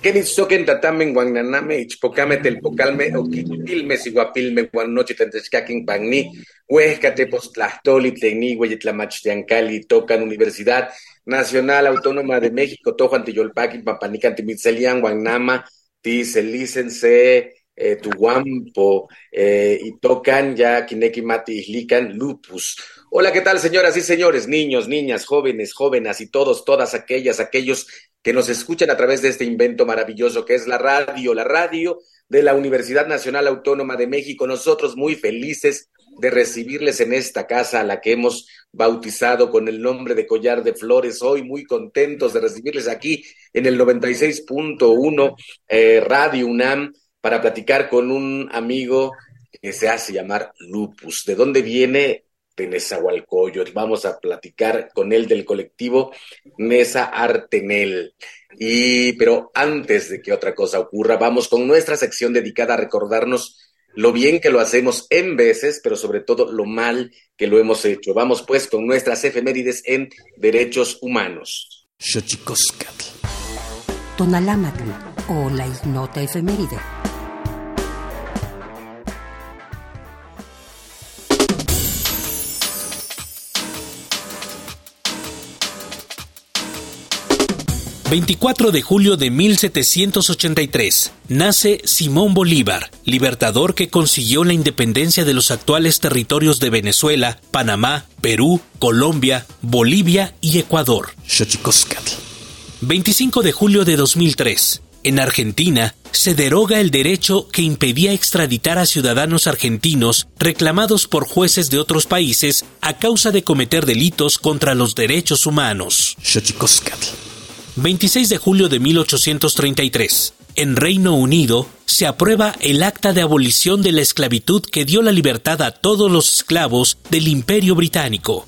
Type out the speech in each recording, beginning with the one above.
Kenitzoken tatamen guananame ichpocame telpocalme oquitilme siguapilme guanochi tentechcaquin pagni huescate postlastoli tlegni hueyetlamachtiancali tocan Universidad Nacional Autónoma de México tojuan tiyolpaqui papanican timitzelian guanama tiselicen eh, tuguampo eh, y tocan ya kineki mati islican lupus. Hola, ¿qué tal, señoras y señores, niños, niñas, jóvenes, jóvenes y todos, todas aquellas, aquellos que nos escuchan a través de este invento maravilloso que es la radio, la radio de la Universidad Nacional Autónoma de México. Nosotros muy felices de recibirles en esta casa a la que hemos bautizado con el nombre de Collar de Flores. Hoy muy contentos de recibirles aquí en el 96.1 eh, Radio UNAM para platicar con un amigo que se hace llamar Lupus. ¿De dónde viene? De Nezahualcóyotl. Vamos a platicar con él del colectivo Nesa Artenel. Y, pero antes de que otra cosa ocurra, vamos con nuestra sección dedicada a recordarnos lo bien que lo hacemos en veces, pero sobre todo lo mal que lo hemos hecho. Vamos pues con nuestras efemérides en derechos humanos. Tonalámatl o la ignota efeméride. 24 de julio de 1783. Nace Simón Bolívar, libertador que consiguió la independencia de los actuales territorios de Venezuela, Panamá, Perú, Colombia, Bolivia y Ecuador. 25 de julio de 2003. En Argentina, se deroga el derecho que impedía extraditar a ciudadanos argentinos reclamados por jueces de otros países a causa de cometer delitos contra los derechos humanos. 26 de julio de 1833. En Reino Unido se aprueba el acta de abolición de la esclavitud que dio la libertad a todos los esclavos del Imperio Británico.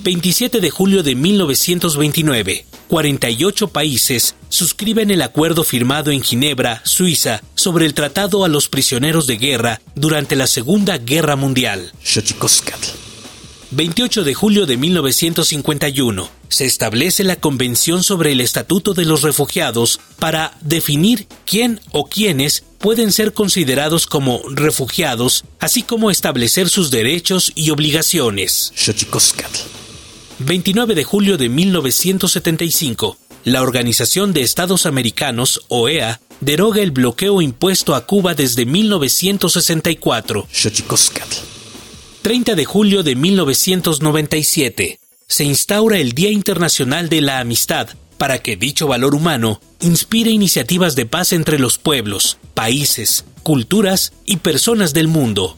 27 de julio de 1929. 48 países suscriben el acuerdo firmado en Ginebra, Suiza, sobre el tratado a los prisioneros de guerra durante la Segunda Guerra Mundial. 28 de julio de 1951 se establece la Convención sobre el Estatuto de los Refugiados para definir quién o quiénes pueden ser considerados como refugiados, así como establecer sus derechos y obligaciones. 29 de julio de 1975. La Organización de Estados Americanos, OEA, deroga el bloqueo impuesto a Cuba desde 1964. 30 de julio de 1997 se instaura el Día Internacional de la Amistad para que dicho valor humano inspire iniciativas de paz entre los pueblos, países, culturas y personas del mundo.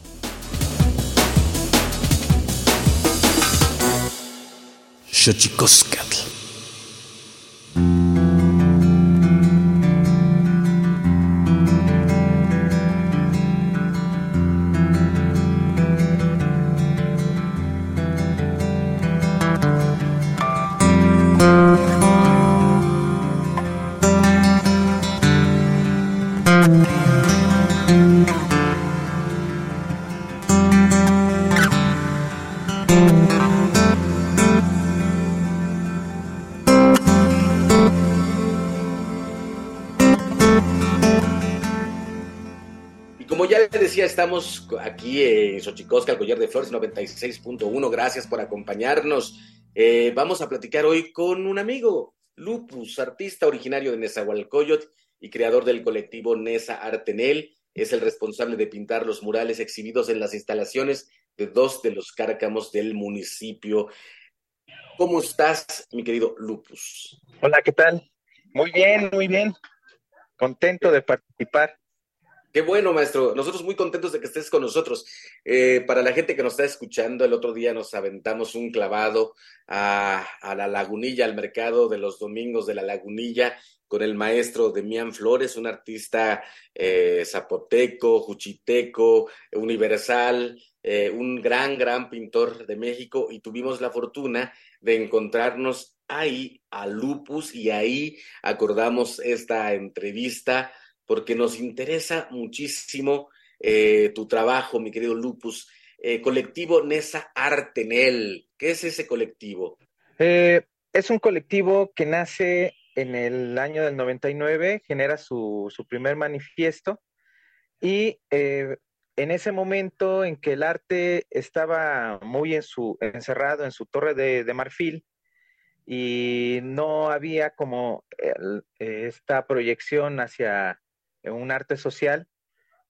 Estamos aquí en Xochicosca, el collar de flores 96.1. Gracias por acompañarnos. Eh, vamos a platicar hoy con un amigo, Lupus, artista originario de Nezahualcóyotl y creador del colectivo Nesa Artenel. Es el responsable de pintar los murales exhibidos en las instalaciones de dos de los cárcamos del municipio. ¿Cómo estás, mi querido Lupus? Hola, ¿qué tal? Muy bien, muy bien. Contento de participar. Qué bueno, maestro. Nosotros muy contentos de que estés con nosotros. Eh, para la gente que nos está escuchando, el otro día nos aventamos un clavado a, la lagunilla, al mercado de los domingos de la lagunilla, con el maestro Demián Flores, un artista eh, zapoteco, juchiteco, universal, eh, un gran, gran pintor de México, y tuvimos la fortuna de encontrarnos ahí a Lupus y ahí acordamos esta entrevista porque nos interesa muchísimo eh, tu trabajo, mi querido Lupus. Eh, colectivo Nesa Artenel, ¿qué es ese colectivo? Eh, es un colectivo que nace en el año del 99, genera su, primer manifiesto y en ese momento en que el arte estaba muy en su, encerrado en su torre de, marfil y no había como esta proyección hacia un arte social.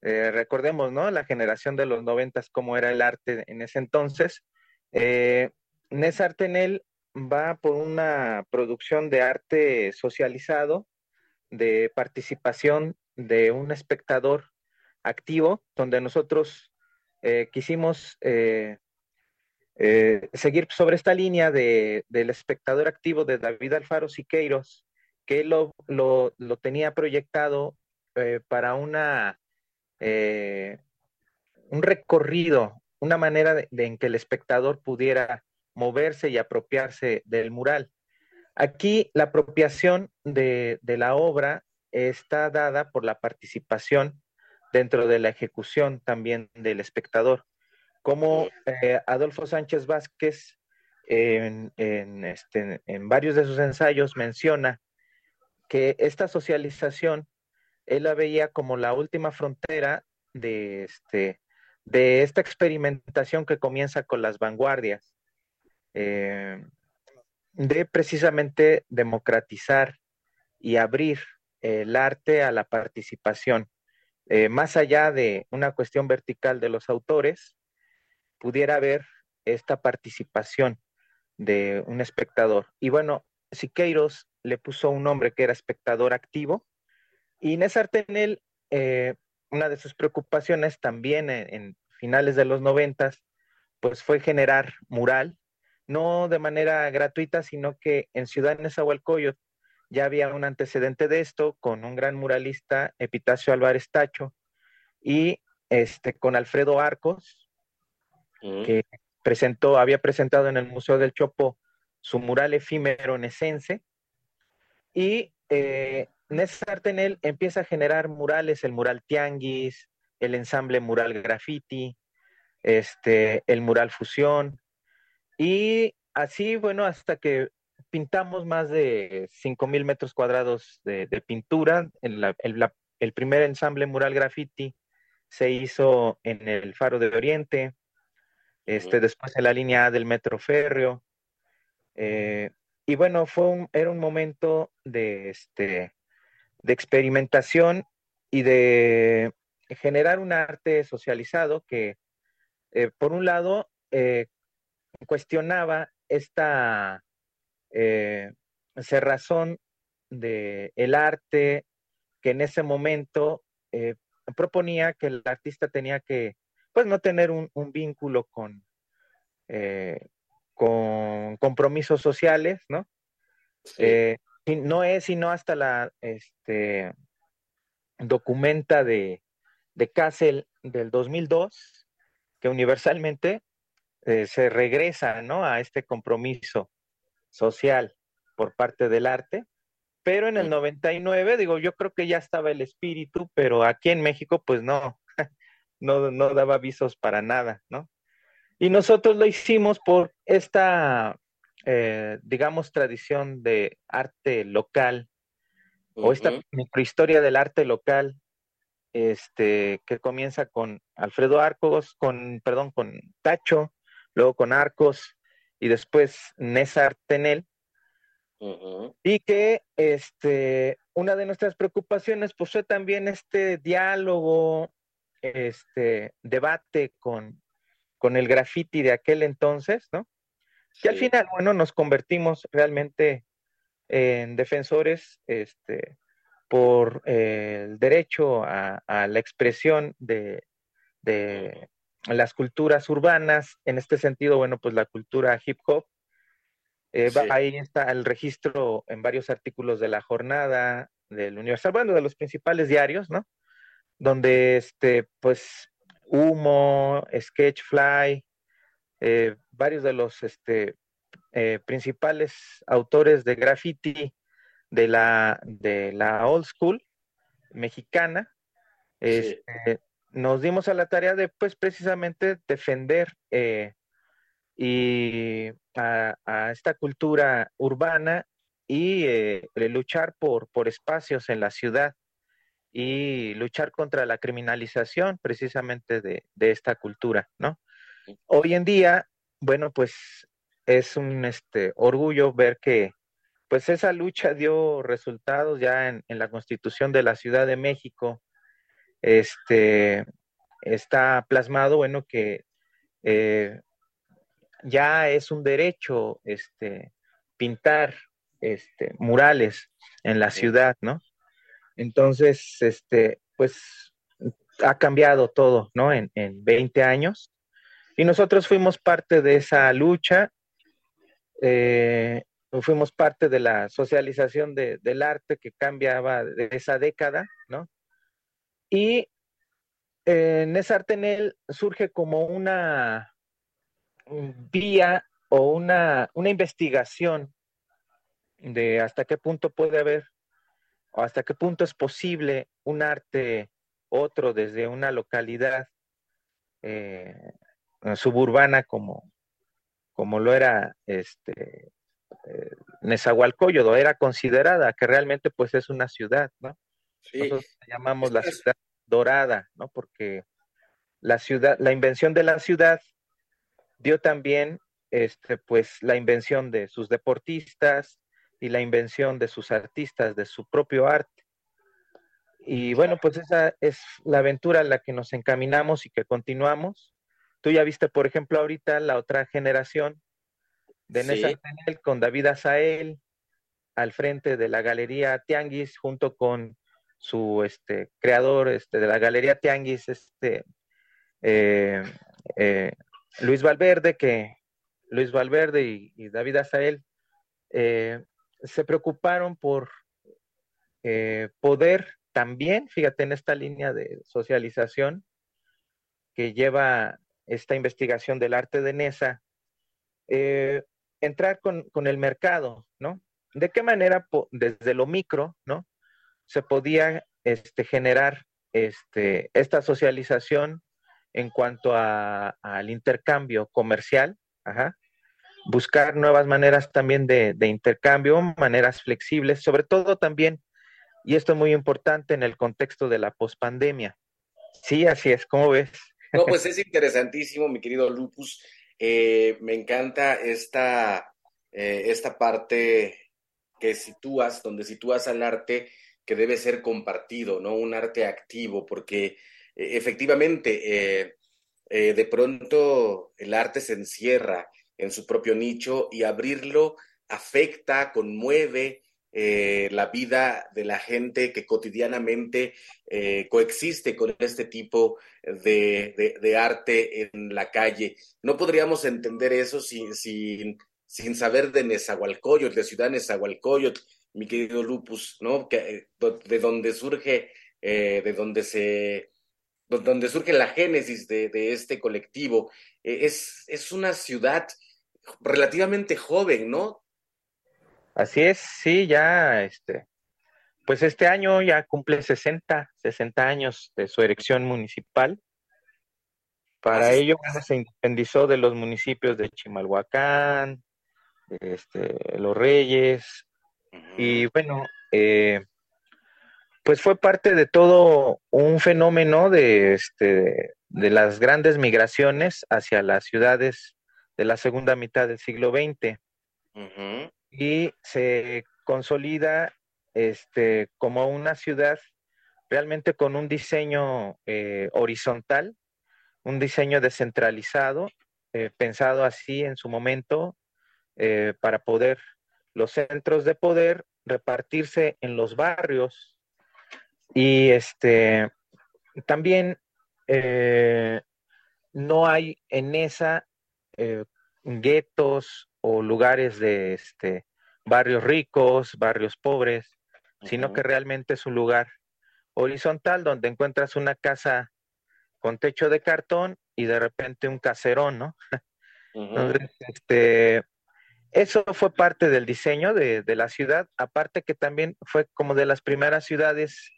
Eh, recordemos, ¿no? La generación de los noventas, cómo era el arte en ese entonces. Eh, Nes Artenel va por una producción de arte socializado, de participación de un espectador activo, donde nosotros eh, quisimos eh, seguir sobre esta línea de, del espectador activo de David Alfaro Siqueiros, que lo, lo, lo tenía proyectado eh, para una, eh, un recorrido una manera de, en que el espectador pudiera moverse y apropiarse del mural. Aquí la apropiación de, la obra está dada por la participación dentro de la ejecución también del espectador. Como eh, Adolfo Sánchez Vázquez en, este, en varios de sus ensayos menciona que esta socialización él la veía como la última frontera de, este, de esta experimentación que comienza con las vanguardias, eh, de precisamente democratizar y abrir el arte a la participación. Eh, más allá de una cuestión vertical de los autores, pudiera haber esta participación de un espectador. Y bueno, Siqueiros le puso un nombre que era espectador activo, y Nésar Tenel, eh, una de sus preocupaciones también en, finales de los noventas, pues fue generar mural, no de manera gratuita, sino que en Ciudad Nezahualcóyotl ya había un antecedente de esto con un gran muralista, Epitacio Álvarez Tacho, y este, con Alfredo Arcos, mm. que presentó, había presentado en el Museo del Chopo su mural efímero nesense, y eh, Nésar Tenel empieza a generar murales, el mural Tianguis, el ensamble mural graffiti, este, el mural fusión, y así, bueno, hasta que pintamos más de 5.000 metros cuadrados de, pintura. El, primer ensamble mural graffiti se hizo en el Faro de Oriente, este, después en la línea A del Metro Férreo. Eh, y bueno, fue un, era un momento de, este, de experimentación y de generar un arte socializado que, eh, por un lado, eh, cuestionaba esta eh, cerrazón del el arte que en ese momento proponía que el artista tenía que, pues, no tener un, vínculo con, con compromisos sociales, ¿no? No es sino hasta la este, documenta de, de Kassel del 2002 que universalmente eh, se regresa ¿no? a este compromiso social por parte del arte, pero en el 99, digo, yo creo que ya estaba el espíritu, pero aquí en México pues no, no, no daba avisos para nada, ¿no? Y nosotros lo hicimos por esta eh, digamos, tradición de arte local o esta microhistoria del arte local, este, que comienza con Alfredo Arcos, con, perdón, con Tacho, luego con Arcos y después Nésar Tenel, y que este, una de nuestras preocupaciones pues, fue también este diálogo, este debate con, con el graffiti de aquel entonces, ¿no? Y al final, bueno, nos convertimos realmente en defensores este, por eh, el derecho a, la expresión de, las culturas urbanas, en este sentido, bueno, pues la cultura hip hop. Eh, ahí está el registro en varios artículos de la jornada del Universal, bueno, de los principales diarios, ¿no? Donde, este, pues, Humo, Sketchfly, eh, varios de los este, eh, principales autores de graffiti de la, de la old school mexicana, este, nos dimos a la tarea de, pues, precisamente defender eh, y a, esta cultura urbana y luchar por, por espacios en la ciudad y luchar contra la criminalización precisamente de, de esta cultura, ¿no? Hoy en día, bueno, pues es un este, orgullo ver que pues esa lucha dio resultados ya en, la constitución de la Ciudad de México. Este, está plasmado, bueno, que eh, ya es un derecho este, pintar este, murales en la ciudad, ¿no? Entonces, este, pues ha cambiado todo, ¿no? En, en 20 años. Y nosotros fuimos parte de esa lucha, eh, fuimos parte de la socialización del arte que cambiaba de esa década, ¿no? Y en Nesartenel surge como una vía o una, una investigación de hasta qué punto puede haber o hasta qué punto es posible un arte otro desde una localidad eh, suburbana como, como lo era este eh, Nezahualcóyotl, era considerada que realmente pues es una ciudad, ¿no? Nosotros llamamos la ciudad dorada, ¿no? Porque la ciudad, la invención de la ciudad dio también este, pues la invención de sus deportistas y la invención de sus artistas, de su propio arte. Y bueno, pues esa es la aventura a la que nos encaminamos y que continuamos. Tú ya viste, por ejemplo, ahorita la otra generación de Nessa con David Azael al frente de la Galería Tianguis junto con su este, creador este, de la Galería Tianguis, este, eh, eh, Luis Valverde, que Luis Valverde y, David Azael eh, se preocuparon por poder también, fíjate, en esta línea de socialización que lleva esta investigación del arte de Nesa, entrar con, con, el mercado, ¿no? ¿De qué manera desde lo micro, ¿no? se podía este, generar este, esta socialización en cuanto al intercambio comercial, buscar nuevas maneras también de, intercambio, maneras flexibles, sobre todo también, y esto es muy importante en el contexto de la pospandemia. Sí, así es, ¿cómo ves? No, pues es interesantísimo, mi querido Lupus. Eh, me encanta esta, eh, esta parte que sitúas, donde sitúas al arte que debe ser compartido, ¿no? Un arte activo, porque eh, efectivamente de pronto el arte se encierra en su propio nicho y abrirlo afecta, conmueve la vida de la gente que cotidianamente coexiste con este tipo de, arte en la calle. No podríamos entender eso sin, sin, sin saber de Nezahualcóyotl, de Ciudad Nezahualcóyotl, mi querido Lupus, ¿no? Eh, de donde surge, eh, de donde se, donde surge la génesis de, este colectivo. Eh, es, es una ciudad relativamente joven, ¿no? Así es, sí, ya, este, pues este año ya cumple 60, 60 años de su erección municipal. Para ello se independizó de los municipios de Chimalhuacán, este, Los Reyes, y bueno, eh, pues fue parte de todo un fenómeno de, este, de las grandes migraciones hacia las ciudades de la segunda mitad del siglo XX. Y se consolida este, como una ciudad realmente con un diseño eh, horizontal, un diseño descentralizado, eh, pensado así en su momento para poder los centros de poder repartirse en los barrios y este también eh, no hay en esa eh, guetos o lugares de este barrios ricos, barrios pobres, sino que realmente es un lugar horizontal donde encuentras una casa con techo de cartón y de repente un caserón, ¿no? Entonces, este, eso fue parte del diseño de, la ciudad, aparte que también fue como de las primeras ciudades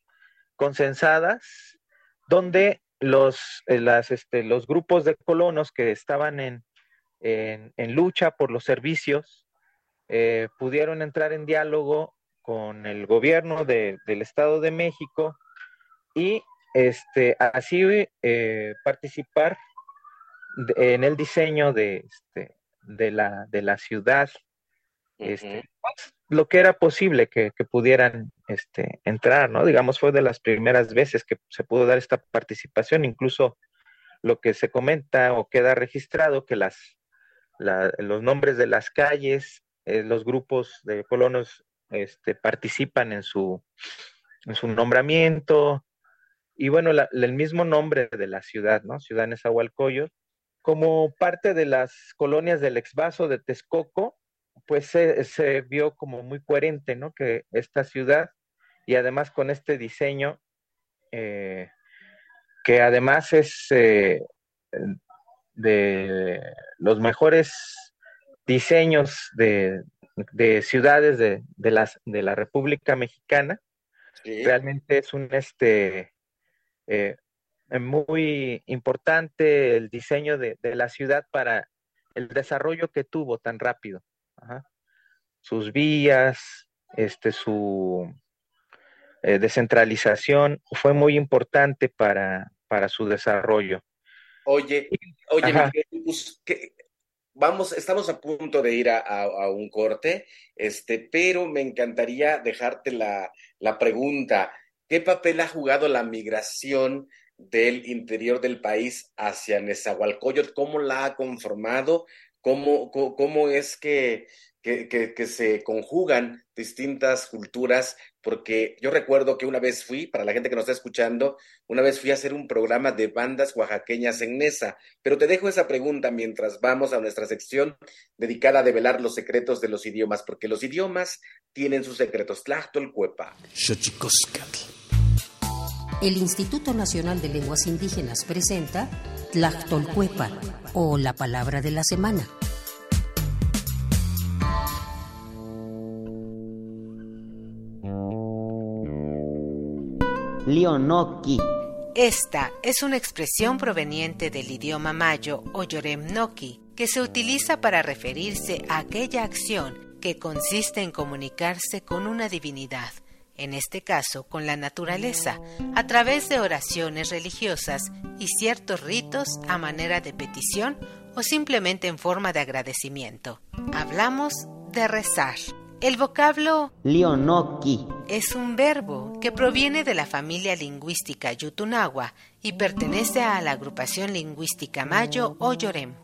consensadas, donde los, eh, este, los grupos de colonos que estaban en, lucha por los servicios eh, pudieron entrar en diálogo con el gobierno del Estado de México y este, así eh, participar en el diseño de, este, de la, de la ciudad, este, lo que era posible que, pudieran este, entrar, ¿no? Digamos, fue de las primeras veces que se pudo dar esta participación, incluso lo que se comenta o queda registrado, que las, los nombres de las calles, eh, los grupos de colonos este, participan en su, en su nombramiento, y bueno, el mismo nombre de la ciudad, ¿no? Ciudad Nezahualcóyotl, como parte de las colonias del exvaso de Texcoco, pues se, vio como muy coherente. Que esta ciudad, y además con este diseño, eh, que además es eh, de los mejores diseños de, ciudades de, las, de la República Mexicana. Realmente es un este eh, muy importante el diseño de, la ciudad para el desarrollo que tuvo tan rápido. Sus vías, este, su eh, descentralización fue muy importante para, para su desarrollo. Oye, oye, pues, vamos, estamos a punto de ir a, un corte, este, pero me encantaría dejarte la, la pregunta. ¿Qué papel ha jugado la migración del interior del país hacia Nezahualcóyotl? ¿Cómo la ha conformado? ¿Cómo, cómo, es que, que, que, se conjugan distintas culturas porque yo recuerdo que una vez fui, para la gente que nos está escuchando, una vez fui a hacer un programa de bandas oaxaqueñas en Nesa, pero te dejo esa pregunta mientras vamos a nuestra sección dedicada a develar los secretos de los idiomas, porque los idiomas tienen sus secretos. Tlachtolcuepa. El Instituto Nacional de Lenguas Indígenas presenta Tlachtolcuepa, o la palabra de la semana. Leonoki. Esta es una expresión proveniente del idioma mayo o yoremnoki, que se utiliza para referirse a aquella acción que consiste en comunicarse con una divinidad, en este caso con la naturaleza, a través de oraciones religiosas y ciertos ritos a manera de petición o simplemente en forma de agradecimiento. Hablamos de rezar. El vocablo Leonoki es un verbo que proviene de la familia lingüística Yutunagua y pertenece a la agrupación lingüística Mayo o Yorem.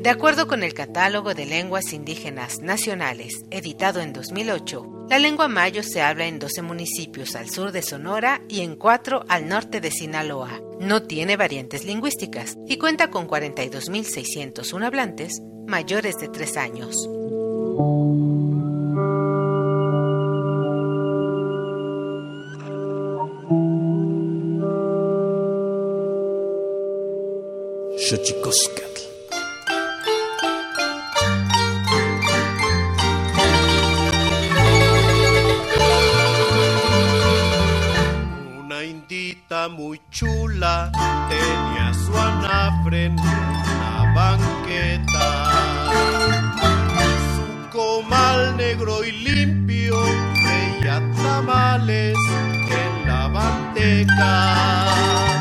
De acuerdo con el Catálogo de Lenguas Indígenas Nacionales, editado en 2008, la lengua mayo se habla en 12 municipios al sur de Sonora y en 4 al norte de Sinaloa. No tiene variantes lingüísticas y cuenta con 42.601 hablantes mayores de 3 años. Una indita muy chula tenía su anafre una banqueta comal negro y limpio, veía tamales en la manteca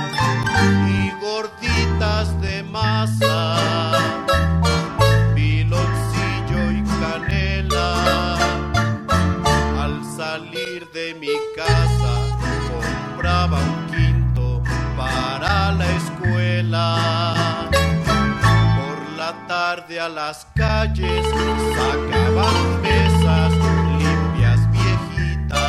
a las calles sacaban mesas limpias viejitas.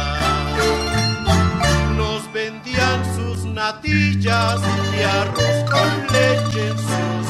Nos vendían sus natillas y arroz con leche en sus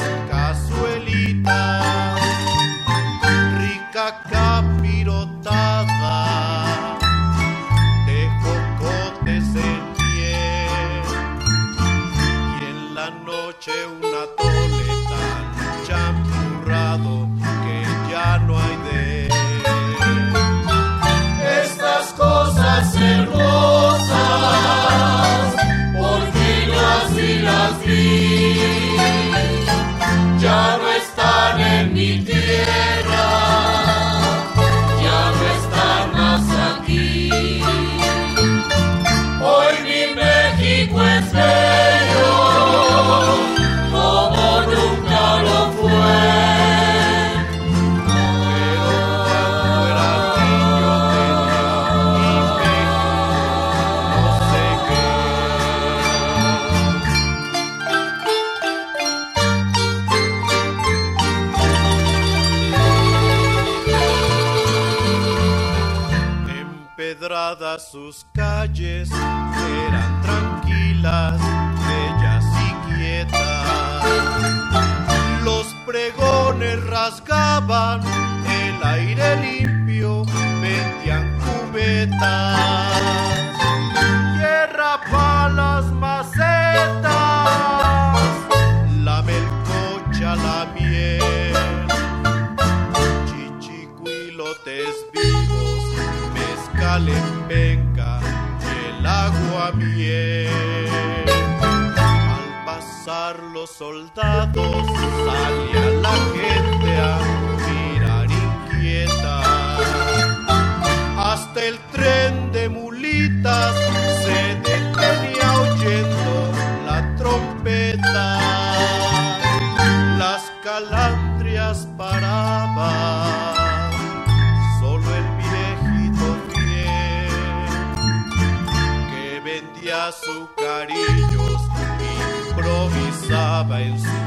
improvisaba en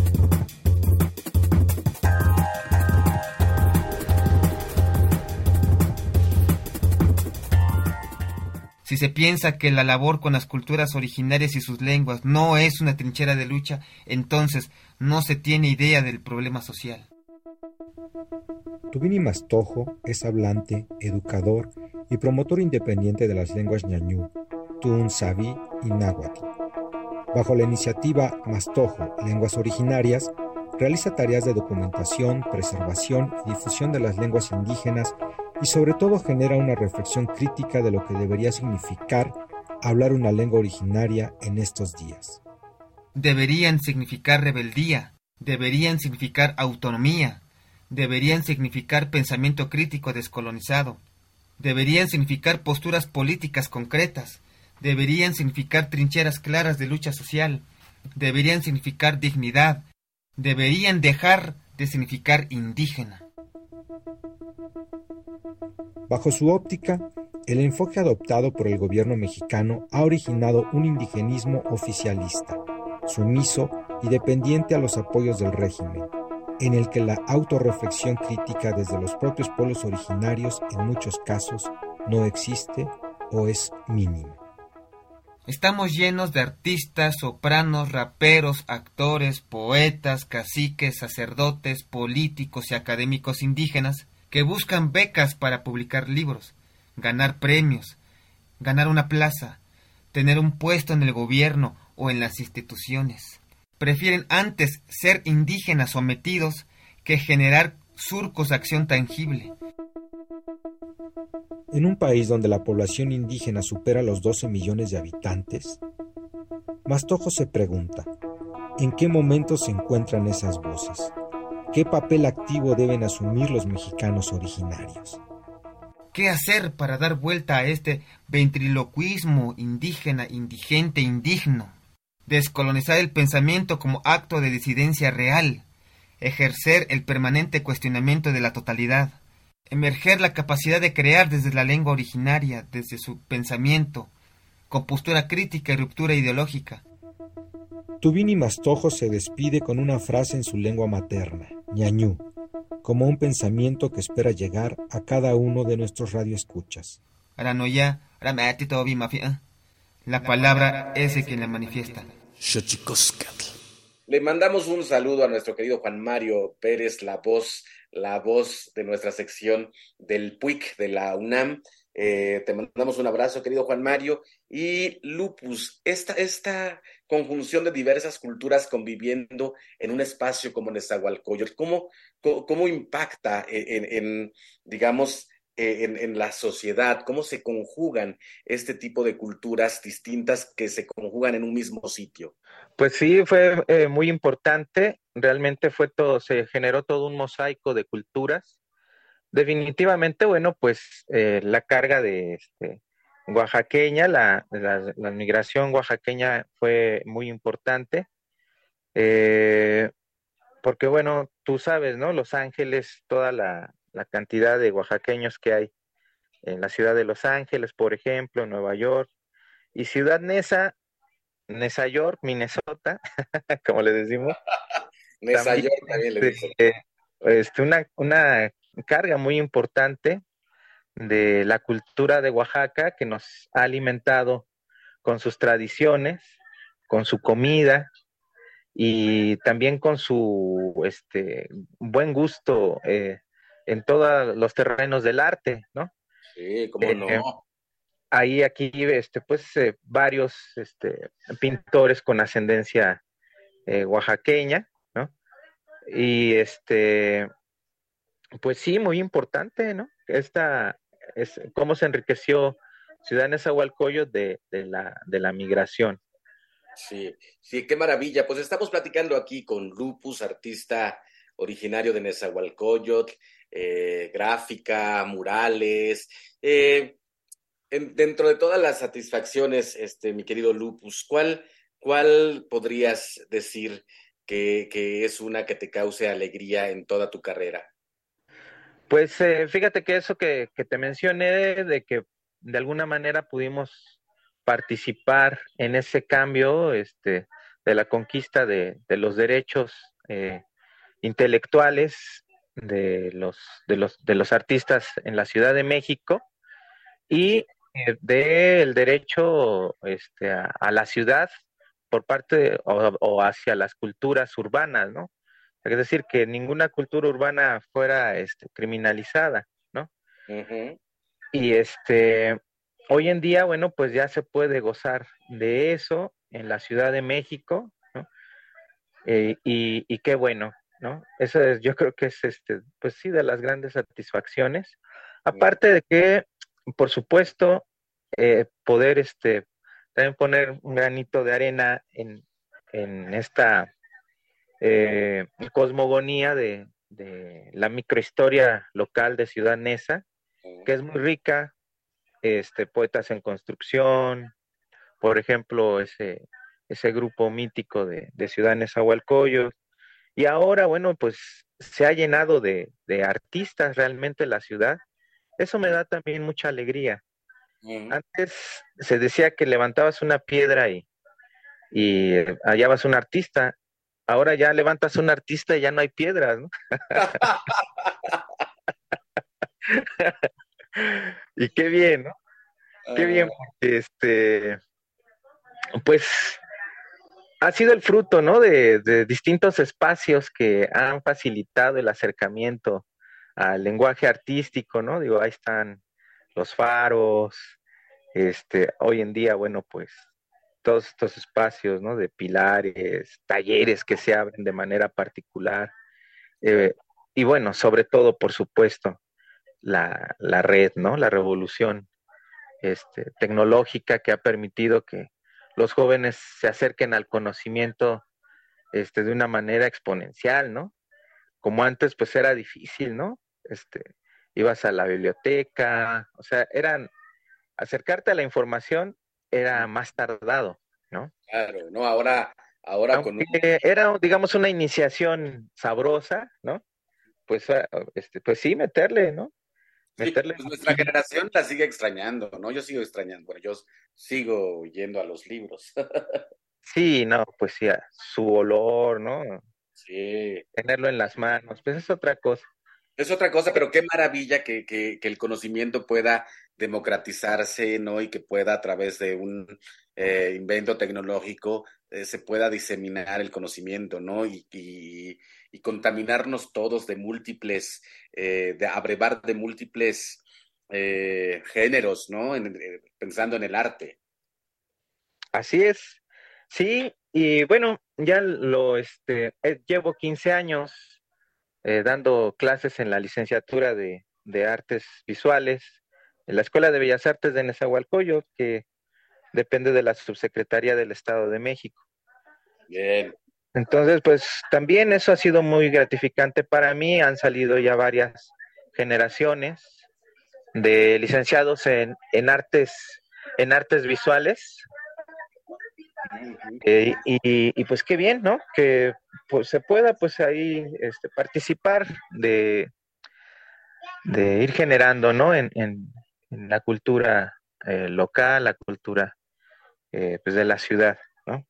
Si se piensa que la labor con las culturas originarias y sus lenguas no es una trinchera de lucha, entonces no se tiene idea del problema social. Tubini Mastojo es hablante, educador y promotor independiente de las lenguas ñañú, tun, sabí y náhuatl. Bajo la iniciativa Mastojo, Lenguas Originarias, realiza tareas de documentación, preservación y difusión de las lenguas indígenas y sobre todo genera una reflexión crítica de lo que debería significar hablar una lengua originaria en estos días. Deberían significar rebeldía, deberían significar autonomía, deberían significar pensamiento crítico descolonizado, deberían significar posturas políticas concretas, deberían significar trincheras claras de lucha social, deberían significar dignidad, deberían dejar de significar indígena. Bajo su óptica, el enfoque adoptado por el gobierno mexicano ha originado un indigenismo oficialista, sumiso y dependiente a los apoyos del régimen, en el que la autorreflexión crítica desde los propios pueblos originarios en muchos casos no existe o es mínima. Estamos llenos de artistas, sopranos, raperos, actores, poetas, caciques, sacerdotes, políticos y académicos indígenas que buscan becas para publicar libros, ganar premios, ganar una plaza, tener un puesto en el gobierno o en las instituciones. Prefieren antes ser indígenas sometidos que generar surcos de acción tangible. En un país donde la población indígena supera los 12 millones de habitantes, Mastojo se pregunta, ¿en qué momento se encuentran esas voces? ¿Qué papel activo deben asumir los mexicanos originarios? ¿Qué hacer para dar vuelta a este ventriloquismo indígena, indigente, indigno? Descolonizar el pensamiento como acto de disidencia real, ejercer el permanente cuestionamiento de la totalidad, emerger la capacidad de crear desde la lengua originaria, desde su pensamiento, con postura crítica y ruptura ideológica. Tubini Mastojo se despide con una frase en su lengua materna, ñañú, como un pensamiento que espera llegar a cada uno de nuestros radioescuchas. Aranoya, La palabra es el que la manifiesta. Le mandamos un saludo a nuestro querido Juan Mario Pérez, la voz, la voz de nuestra sección del PUIC de la UNAM. Eh, te mandamos un abrazo, querido Juan Mario. Y Lupus, esta, esta conjunción de diversas culturas conviviendo en un espacio como Nezahualcóyotl, ¿cómo, cómo, impacta en, digamos, eh, en, la sociedad? ¿Cómo se conjugan este tipo de culturas distintas que se conjugan en un mismo sitio? Pues sí, fue eh, muy importante. Realmente fue todo, se generó todo un mosaico de culturas definitivamente, bueno, pues eh, la carga de este, oaxaqueña, la, la, migración oaxaqueña fue muy importante, porque bueno, tú sabes, ¿no? Los Ángeles, toda la, cantidad de oaxaqueños que hay en la ciudad de Los Ángeles, por ejemplo, Nueva York, y Ciudad Nesa, Nesa York, Minnesota, como le decimos. Nesa York también le dicen. Este, este, una, una carga muy importante de la cultura de Oaxaca que nos ha alimentado con sus tradiciones, con su comida y también con su este, buen gusto eh, en todos los terrenos del arte, ¿no? Sí, cómo no. Eh, ahí aquí, este, pues, eh, varios este, pintores con ascendencia oaxaqueña, ¿no? Y este, pues sí, muy importante, ¿no? Esta es cómo se enriqueció Ciudad Nezahualcóyotl de, de, la, de la migración. Sí, sí, qué maravilla. Pues estamos platicando aquí con Lupus, artista originario de Nezahualcóyotl, eh, gráfica, murales. Eh, dentro de todas las satisfacciones, este, mi querido Lupus, ¿cuál, cuál podrías decir que, es una que te cause alegría en toda tu carrera? Pues eh, fíjate que eso que, te mencioné, de que de alguna manera pudimos participar en ese cambio este, de la conquista de, los derechos intelectuales de los, de, los, de los artistas en la Ciudad de México y eh, del derecho este, a, la ciudad por parte o, hacia las culturas urbanas, ¿no? Es decir, que ninguna cultura urbana fuera este, criminalizada, ¿no? Y este, hoy en día, bueno, pues ya se puede gozar de eso en la Ciudad de México, ¿no? Eh, y, qué bueno, ¿no? Eso es, yo creo que es, este, pues sí, de las grandes satisfacciones. Aparte de que, por supuesto, eh, poder, este, también poner un granito de arena en, en esta eh, cosmogonía de, la microhistoria local de Ciudad Neza, que es muy rica, este, poetas en construcción, por ejemplo, ese, ese grupo mítico de, de Ciudad Nezahualcóyotl, y ahora, bueno, pues se ha llenado de, artistas realmente la ciudad. Eso me da también mucha alegría. Antes se decía que levantabas una piedra y, y hallabas un artista. Ahora ya levantas un artista y ya no hay piedras, ¿no? y qué bien, ¿no? Qué bien, ah. porque este, pues ha sido el fruto, ¿no? De, de, distintos espacios que han facilitado el acercamiento al lenguaje artístico, ¿no? Digo, ahí están los faros, este, hoy en día, bueno, pues todos estos espacios, ¿no? De pilares, talleres que se abren de manera particular. Eh, y bueno, sobre todo, por supuesto, la, red, ¿no? La revolución este, tecnológica que ha permitido que los jóvenes se acerquen al conocimiento este, de una manera exponencial, ¿no? Como antes, pues era difícil, ¿no? Este, ibas a la biblioteca, o sea, eran acercarte a la información era más tardado, ¿no? Claro, no, ahora, ahora con era, digamos, una iniciación sabrosa, ¿no? Pues, ah, este, pues sí, meterle, ¿no? Pues nuestra generación la sigue extrañando, ¿no? Yo sigo extrañando, bueno, yo sigo yendo a los libros. sí, no, pues sí, su olor, ¿no? Sí. Tenerlo en las manos, pues es otra cosa. Es otra cosa, pero qué maravilla que, que, que el conocimiento pueda democratizarse, ¿no? Y que pueda a través de un eh, invento tecnológico eh, se pueda diseminar el conocimiento, ¿no? Y, y, y contaminarnos todos de múltiples, eh, de abrevar de múltiples eh, géneros, ¿no? En, eh, pensando en el arte. Así es. Sí, y bueno, ya lo, este, eh, llevo 15 años dando clases en la licenciatura de, de, artes visuales en la Escuela de Bellas Artes de Nezahualcóyotl, que depende de la Subsecretaría del Estado de México. Bien. Entonces, pues también eso ha sido muy gratificante para mí. Han salido ya varias generaciones de licenciados en, en artes, en artes visuales. Eh, y, y, pues qué bien, ¿no? Que pues, se pueda pues ahí este, participar de, de ir generando, ¿no? En, en, en la cultura eh, local, la cultura eh, pues de la ciudad, ¿no?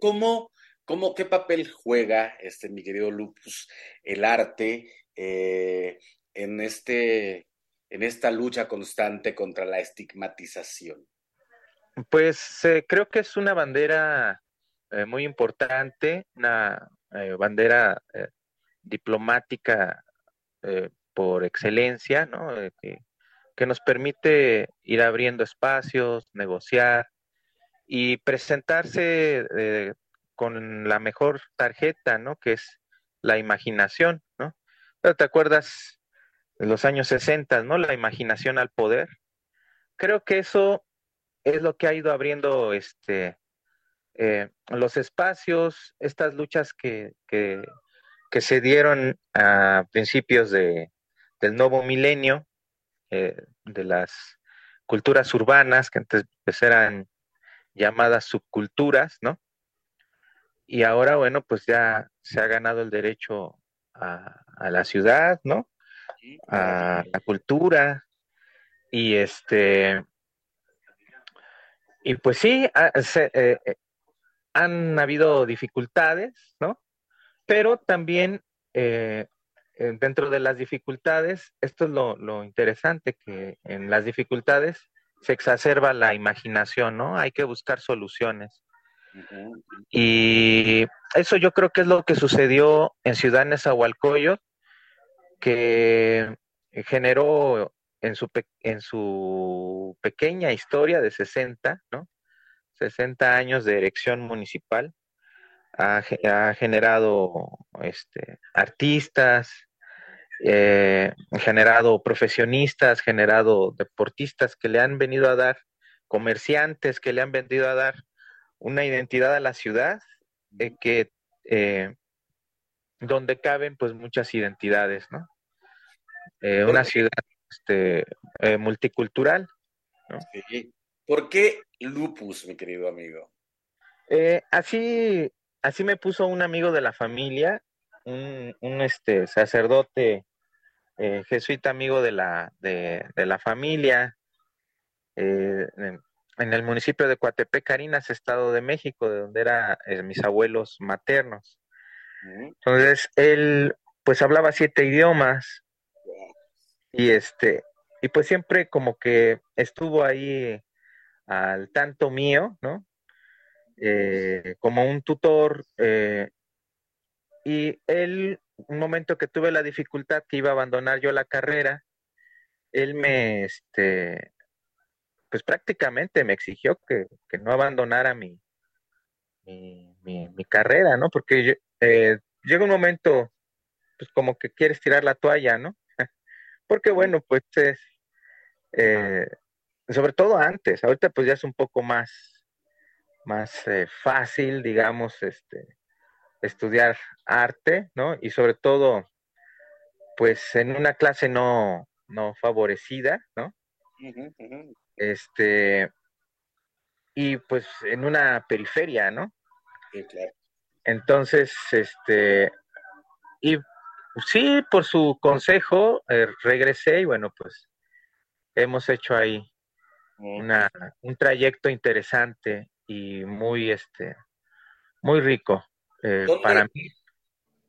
¿Cómo, cómo, qué papel juega, este, mi querido Lupus, el arte eh, en, este, en esta lucha constante contra la estigmatización? Pues eh, creo que es una bandera eh, muy importante, una eh, bandera diplomática por excelencia, ¿no? Que, nos permite ir abriendo espacios, negociar y presentarse con la mejor tarjeta, ¿no? Que es la imaginación, ¿no? Pero te acuerdas de los años 60, ¿no? La imaginación al poder. Creo que eso es lo que ha ido abriendo este, eh, los espacios, estas luchas que, que, se dieron a principios de, del nuevo milenio, eh, de las culturas urbanas, que antes pues, eran llamadas subculturas, ¿no? Y ahora, bueno, pues ya se ha ganado el derecho a, a la ciudad, ¿no? A la cultura. Y este, y pues sí, se, eh, han habido dificultades, ¿no? Pero también eh, dentro de las dificultades, esto es lo, lo, interesante, que en las dificultades se exacerba la imaginación, ¿no? Hay que buscar soluciones. Y eso yo creo que es lo que sucedió en Ciudad Nezahualcóyotl, que generó en su, en su pequeña historia de 60, ¿no? 60 años de erección municipal, ha, ha generado este, artistas, eh, generado profesionistas, generado deportistas que le han venido a dar, comerciantes que le han venido a dar una identidad a la ciudad, eh, que eh, donde caben pues muchas identidades, ¿no? Eh, una ciudad este, multicultural. ¿no? Sí. ¿Por qué lupus, mi querido amigo? Así, así me puso un amigo de la familia, un, un este, sacerdote jesuita amigo de la, de, de la familia, eh, en, el municipio de Coatepec, Carinas, Estado de México, de donde eran eh, mis abuelos maternos. Entonces, él pues hablaba siete idiomas, y este, y pues siempre como que estuvo ahí al tanto mío, ¿no? Eh, como un tutor. Eh, y él, un momento que tuve la dificultad que iba a abandonar yo la carrera, él me, este, pues prácticamente me exigió que, que no abandonara mi, mi, mi, mi, carrera, ¿no? Porque yo, eh, llega un momento, pues como que quieres tirar la toalla, ¿no? porque bueno, pues es, eh, sobre todo antes, ahorita pues ya es un poco más, más eh, fácil, digamos, este, estudiar arte, ¿no? Y sobre todo, pues en una clase no, no favorecida, ¿no? Uh -huh. Este, y pues en una periferia, ¿no? Sí, claro. Entonces, este, y sí, por su consejo, eh, regresé y bueno, pues hemos hecho ahí una, un trayecto interesante y muy, este, muy rico eh, para mí.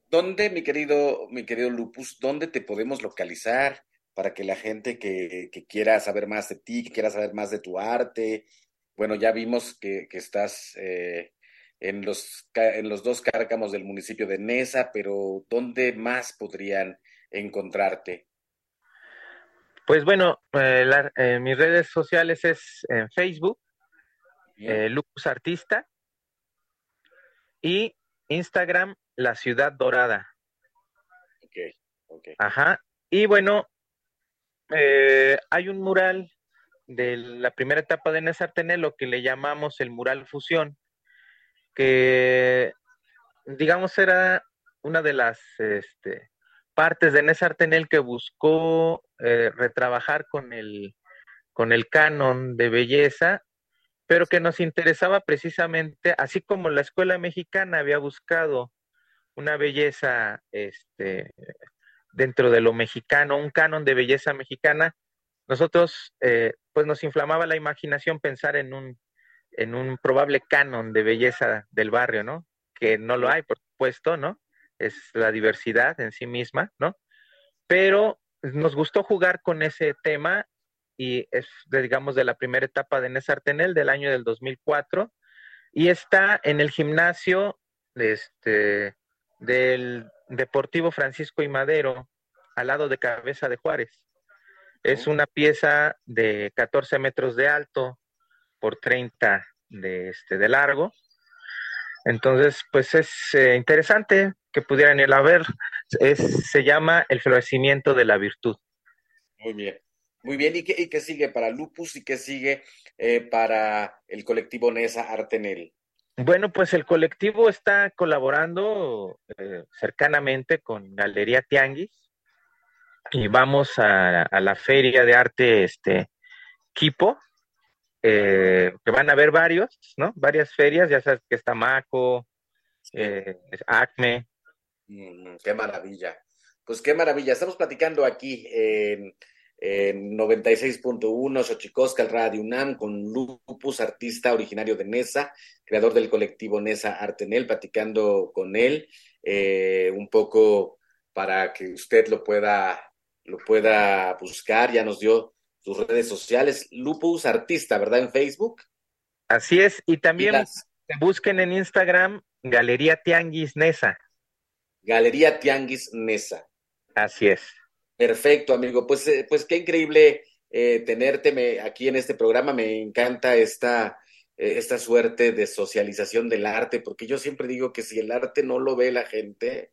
¿Dónde, mi querido, mi querido Lupus, dónde te podemos localizar para que la gente que, que quiera saber más de ti, que quiera saber más de tu arte, bueno, ya vimos que, que estás eh, en, los, en los dos cárcamos del municipio de Nesa, pero ¿dónde más podrían encontrarte? Pues bueno, eh, la, eh, mis redes sociales es en Facebook, Lupus Artista, y Instagram, La Ciudad Dorada. Ok, ok. Ajá. Y bueno, eh, hay un mural de la primera etapa de Nesartene, lo que le llamamos el mural fusión, que digamos era una de las este, partes de Nesartenel que buscó eh, retrabajar con el, con el canon de belleza, pero que nos interesaba precisamente, así como la escuela mexicana había buscado una belleza este, dentro de lo mexicano, un canon de belleza mexicana, nosotros eh, pues nos inflamaba la imaginación pensar en un, en un probable canon de belleza del barrio, ¿no? Que no lo hay, por supuesto, ¿no? Es la diversidad en sí misma, ¿no? Pero nos gustó jugar con ese tema y es, digamos, de la primera etapa de Nesartenel del año del 2004 y está en el gimnasio este, del Deportivo Francisco y Madero, al lado de Cabeza de Juárez. Es una pieza de 14 metros de alto por 30 de, este, de largo. Entonces, pues es eh, interesante que pudieran ir a ver. Es, se llama El florecimiento de la virtud. Muy bien. Muy bien, ¿y qué, y qué sigue para Lupus y qué sigue eh, para el colectivo Nesa Artenel? Bueno, pues el colectivo está colaborando eh, cercanamente con Galería Tianguis y vamos a, a la feria de arte este, Kipo, eh, que van a haber varios, ¿no? Varias ferias, ya sabes que está Maco, eh, Acme. Mm, qué maravilla. Pues qué maravilla. Estamos platicando aquí en en 96.1 Xochicosca, el Radio UNAM, con Lupus, artista originario de Nesa, creador del colectivo Nesa Artenel, platicando con él eh, un poco para que usted lo pueda, lo pueda buscar. Ya nos dio sus redes sociales. Lupus Artista, ¿verdad? En Facebook. Así es, y también las... busquen en Instagram Galería Tianguis Nesa. Galería Tianguis Nesa. Así es. Perfecto, amigo. Pues, eh, pues qué increíble eh, tenerte aquí en este programa. Me encanta esta, eh, esta suerte de socialización del arte, porque yo siempre digo que si el arte no lo ve la gente,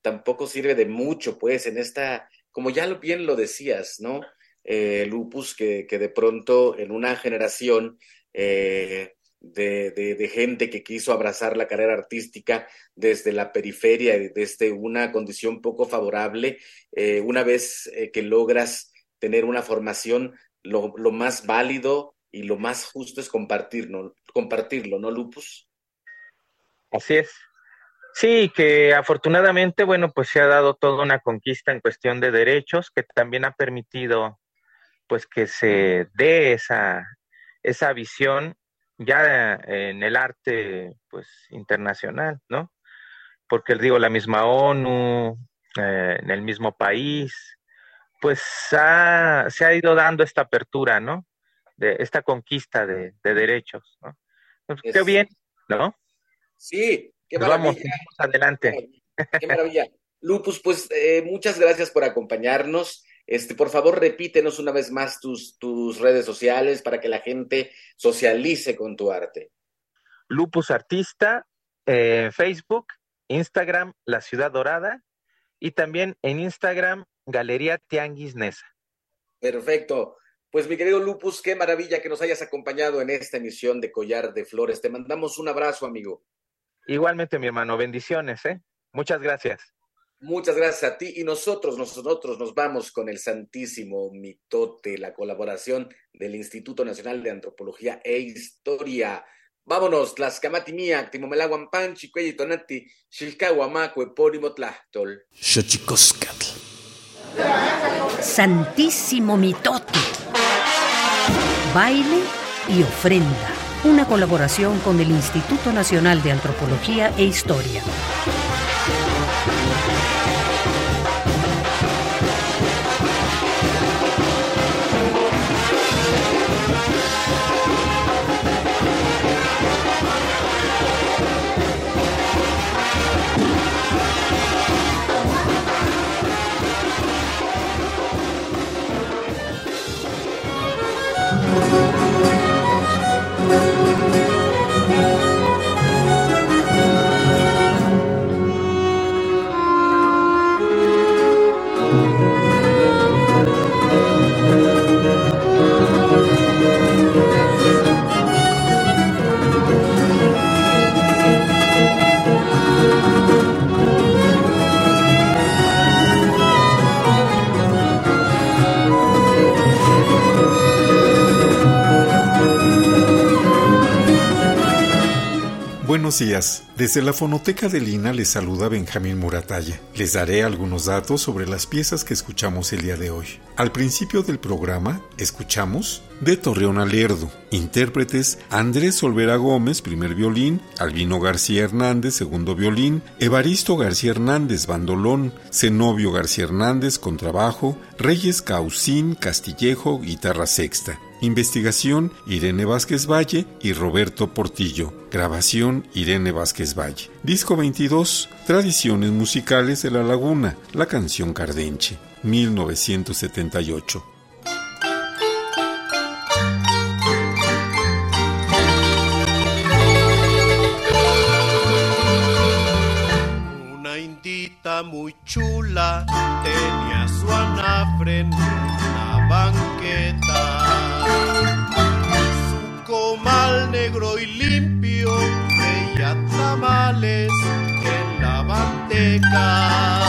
tampoco sirve de mucho, pues, en esta, como ya bien lo decías, ¿no? Eh, Lupus, que, que de pronto en una generación de, de, gente que quiso abrazar la carrera artística desde la periferia desde una condición poco favorable, eh, una vez eh, que logras tener una formación, lo, lo, más válido y lo más justo es compartirlo, compartirlo, ¿no, Lupus? Así es. Sí, que afortunadamente, bueno, pues se ha dado toda una conquista en cuestión de derechos que también ha permitido, pues, que se dé esa, esa visión ya en el arte pues internacional, ¿no? Porque digo, la misma ONU, eh, en el mismo país, pues ha, se ha ido dando esta apertura, ¿no? De esta conquista de, de derechos, ¿no? Pues, es... Qué bien, ¿no? Sí, qué pues maravilla. Vamos, vamos adelante. Qué maravilla. Lupus, pues eh, muchas gracias por acompañarnos. Este, por favor, repítenos una vez más tus, tus redes sociales para que la gente socialice con tu arte. Lupus Artista, eh, Facebook, Instagram, La Ciudad Dorada, y también en Instagram, Galería Tianguis Nesa. Perfecto. Pues mi querido Lupus, qué maravilla que nos hayas acompañado en esta emisión de Collar de Flores. Te mandamos un abrazo, amigo. Igualmente, mi hermano, bendiciones, ¿eh? Muchas gracias. Muchas gracias a ti y nosotros, nosotros nos vamos con el santísimo mitote, la colaboración del Instituto Nacional de Antropología e Historia. Vámonos, Tlaxcamati mía, Timomelaguan Panchi, Cuelli Tonati, Xilcahuamaco, Epónimo Tlachtol. Xochicoscatl. Santísimo mitote. Baile y ofrenda. Una colaboración con el Instituto Nacional de Antropología e Historia. Buenos días. Desde la Fonoteca de Lina les saluda Benjamín Muratalla. Les daré algunos datos sobre las piezas que escuchamos el día de hoy. Al principio del programa, escuchamos de Torreón a Lerdo, intérpretes Andrés Olvera Gómez, primer violín, Albino García Hernández, segundo violín, Evaristo García Hernández, bandolón, Zenobio García Hernández, contrabajo, Reyes Caucín, Castillejo, guitarra sexta. Investigación Irene Vázquez Valle y Roberto Portillo. Grabación Irene Vázquez Valle. Disco 22. Tradiciones musicales de la Laguna. La canción Cardenche. 1978. Una indita muy chula tenía su anafre negro y limpio veía tamales en la manteca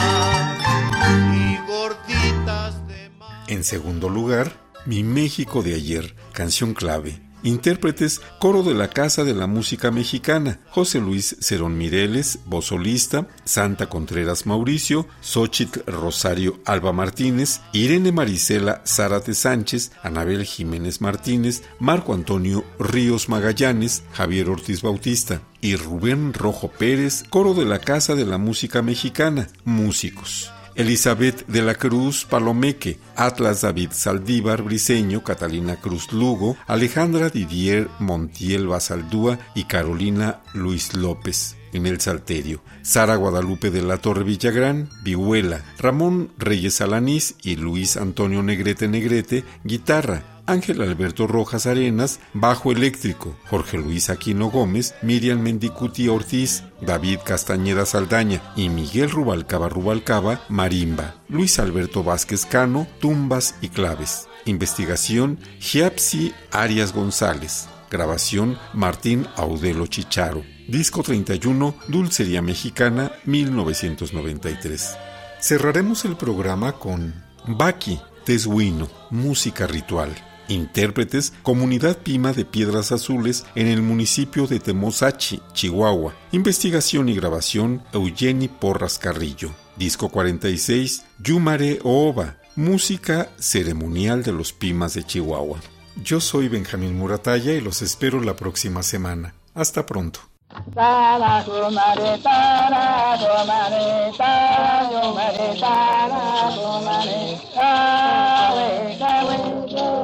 y gorditas de En segundo lugar, Mi México de ayer, canción clave. Intérpretes, coro de la Casa de la Música Mexicana, José Luis Cerón Mireles, voz solista, Santa Contreras Mauricio, Xochitl Rosario Alba Martínez, Irene Marisela Zárate Sánchez, Anabel Jiménez Martínez, Marco Antonio Ríos Magallanes, Javier Ortiz Bautista y Rubén Rojo Pérez, coro de la Casa de la Música Mexicana, músicos. Elizabeth de la Cruz Palomeque, Atlas David Saldívar Briseño, Catalina Cruz Lugo, Alejandra Didier Montiel Basaldúa y Carolina Luis López en el Salterio, Sara Guadalupe de la Torre Villagrán, Vihuela, Ramón Reyes Alanís y Luis Antonio Negrete Negrete, guitarra, Ángel Alberto Rojas Arenas, bajo eléctrico, Jorge Luis Aquino Gómez, Miriam Mendicuti Ortiz, David Castañeda Saldaña y Miguel Rubalcaba Rubalcaba, marimba, Luis Alberto Vázquez Cano, tumbas y claves. Investigación, Giapsi Arias González. Grabación, Martín Audelo Chicharo. Disco 31, Dulcería Mexicana, 1993. Cerraremos el programa con Baki, Tesuino, música ritual. Intérpretes, Comunidad Pima de Piedras Azules en el municipio de Temosachi, Chihuahua. Investigación y grabación, Eugeni Porras Carrillo. Disco 46, Yumare Ooba, música ceremonial de los Pimas de Chihuahua. Yo soy Benjamín Muratalla y los espero la próxima semana. Hasta pronto. Tara kumare, tara kumare, tara kumare, tara kumare, tara kumare, tara kumare,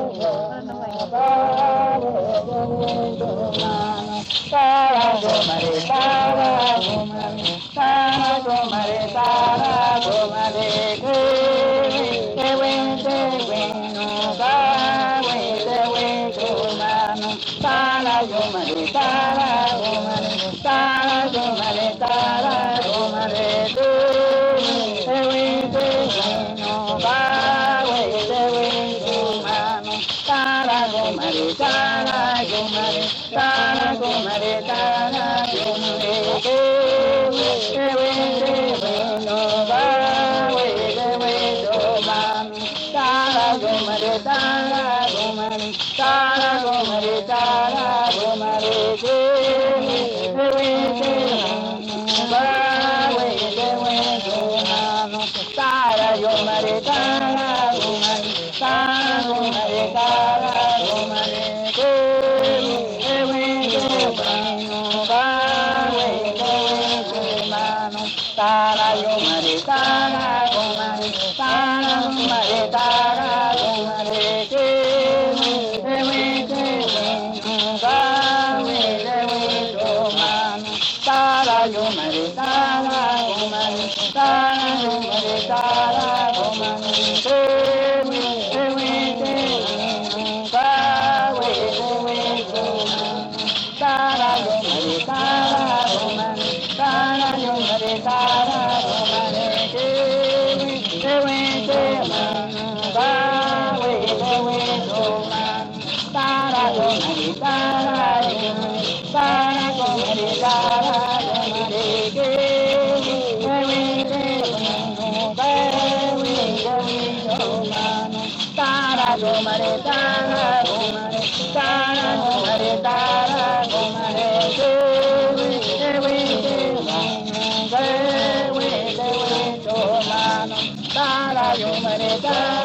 tara kumare, tara kumare, tara kumare, tara kumare, tara kumare, tara kumare, 따라요 말해다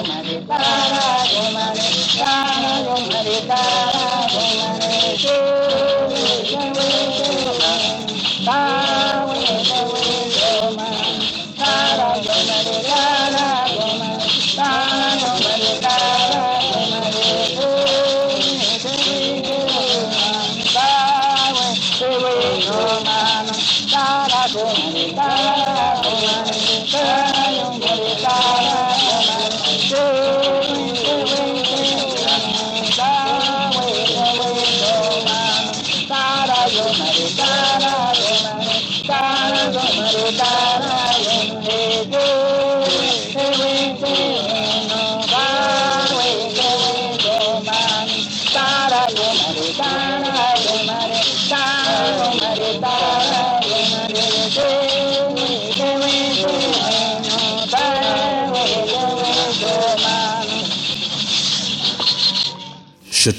Om Hare Tara, Om Hare Tara, Om Hare Hari Om Hare जाने Una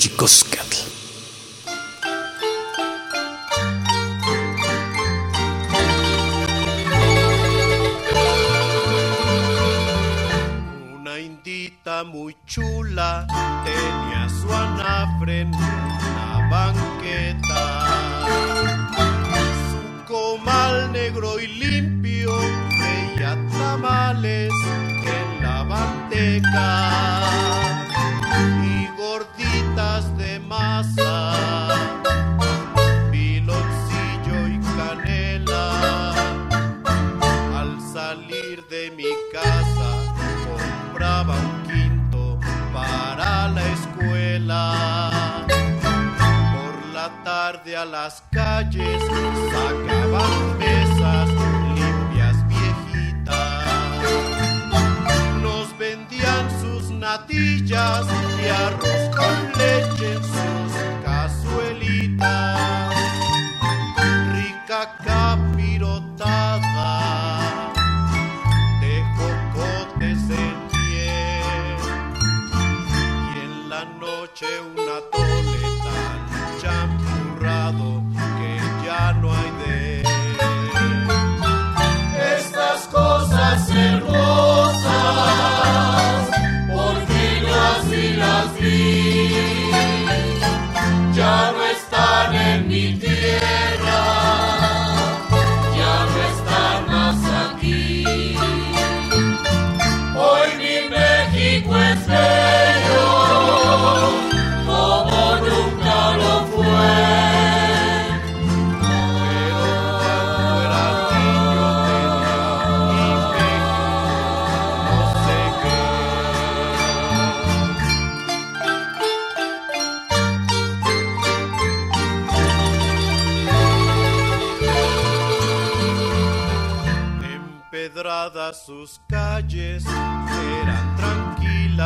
Por la tarde a las calles sacaban mesas limpias viejitas. Nos vendían sus natillas y arroz con leche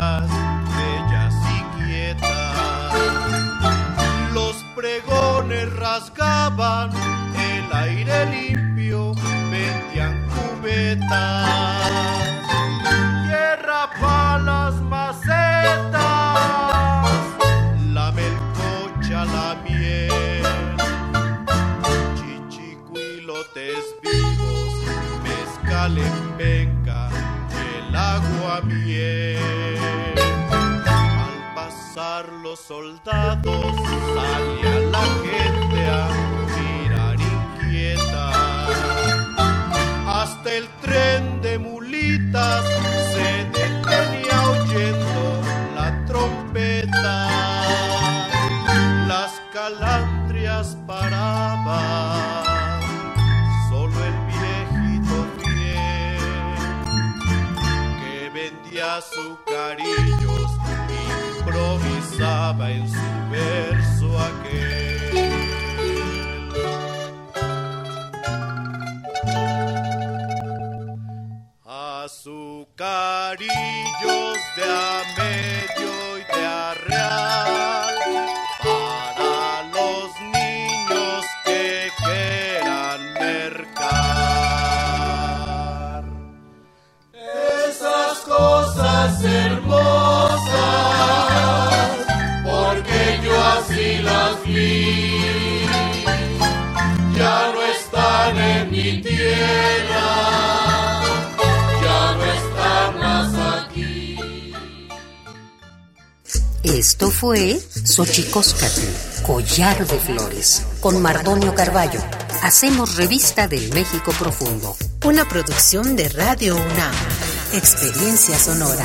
bellas y quietas. Los pregones rasgaban el aire limpio, vendían cubetas. Tierra para las macetas, la melcocha, la miel, chichicuilotes vivos, mezcal en penca, el agua miel. Los soldados, salía la gente a mirar inquieta. Hasta el tren de mulitas se detenía oyendo la trompeta. Las calandrias paraban, solo el improvisaba en su verso aquel. Azucarillos de a Esto fue Xochicóscatl, Collar de Flores, con Mardonio Carballo. Hacemos revista del México Profundo. Una producción de Radio UNAM. Experiencia sonora.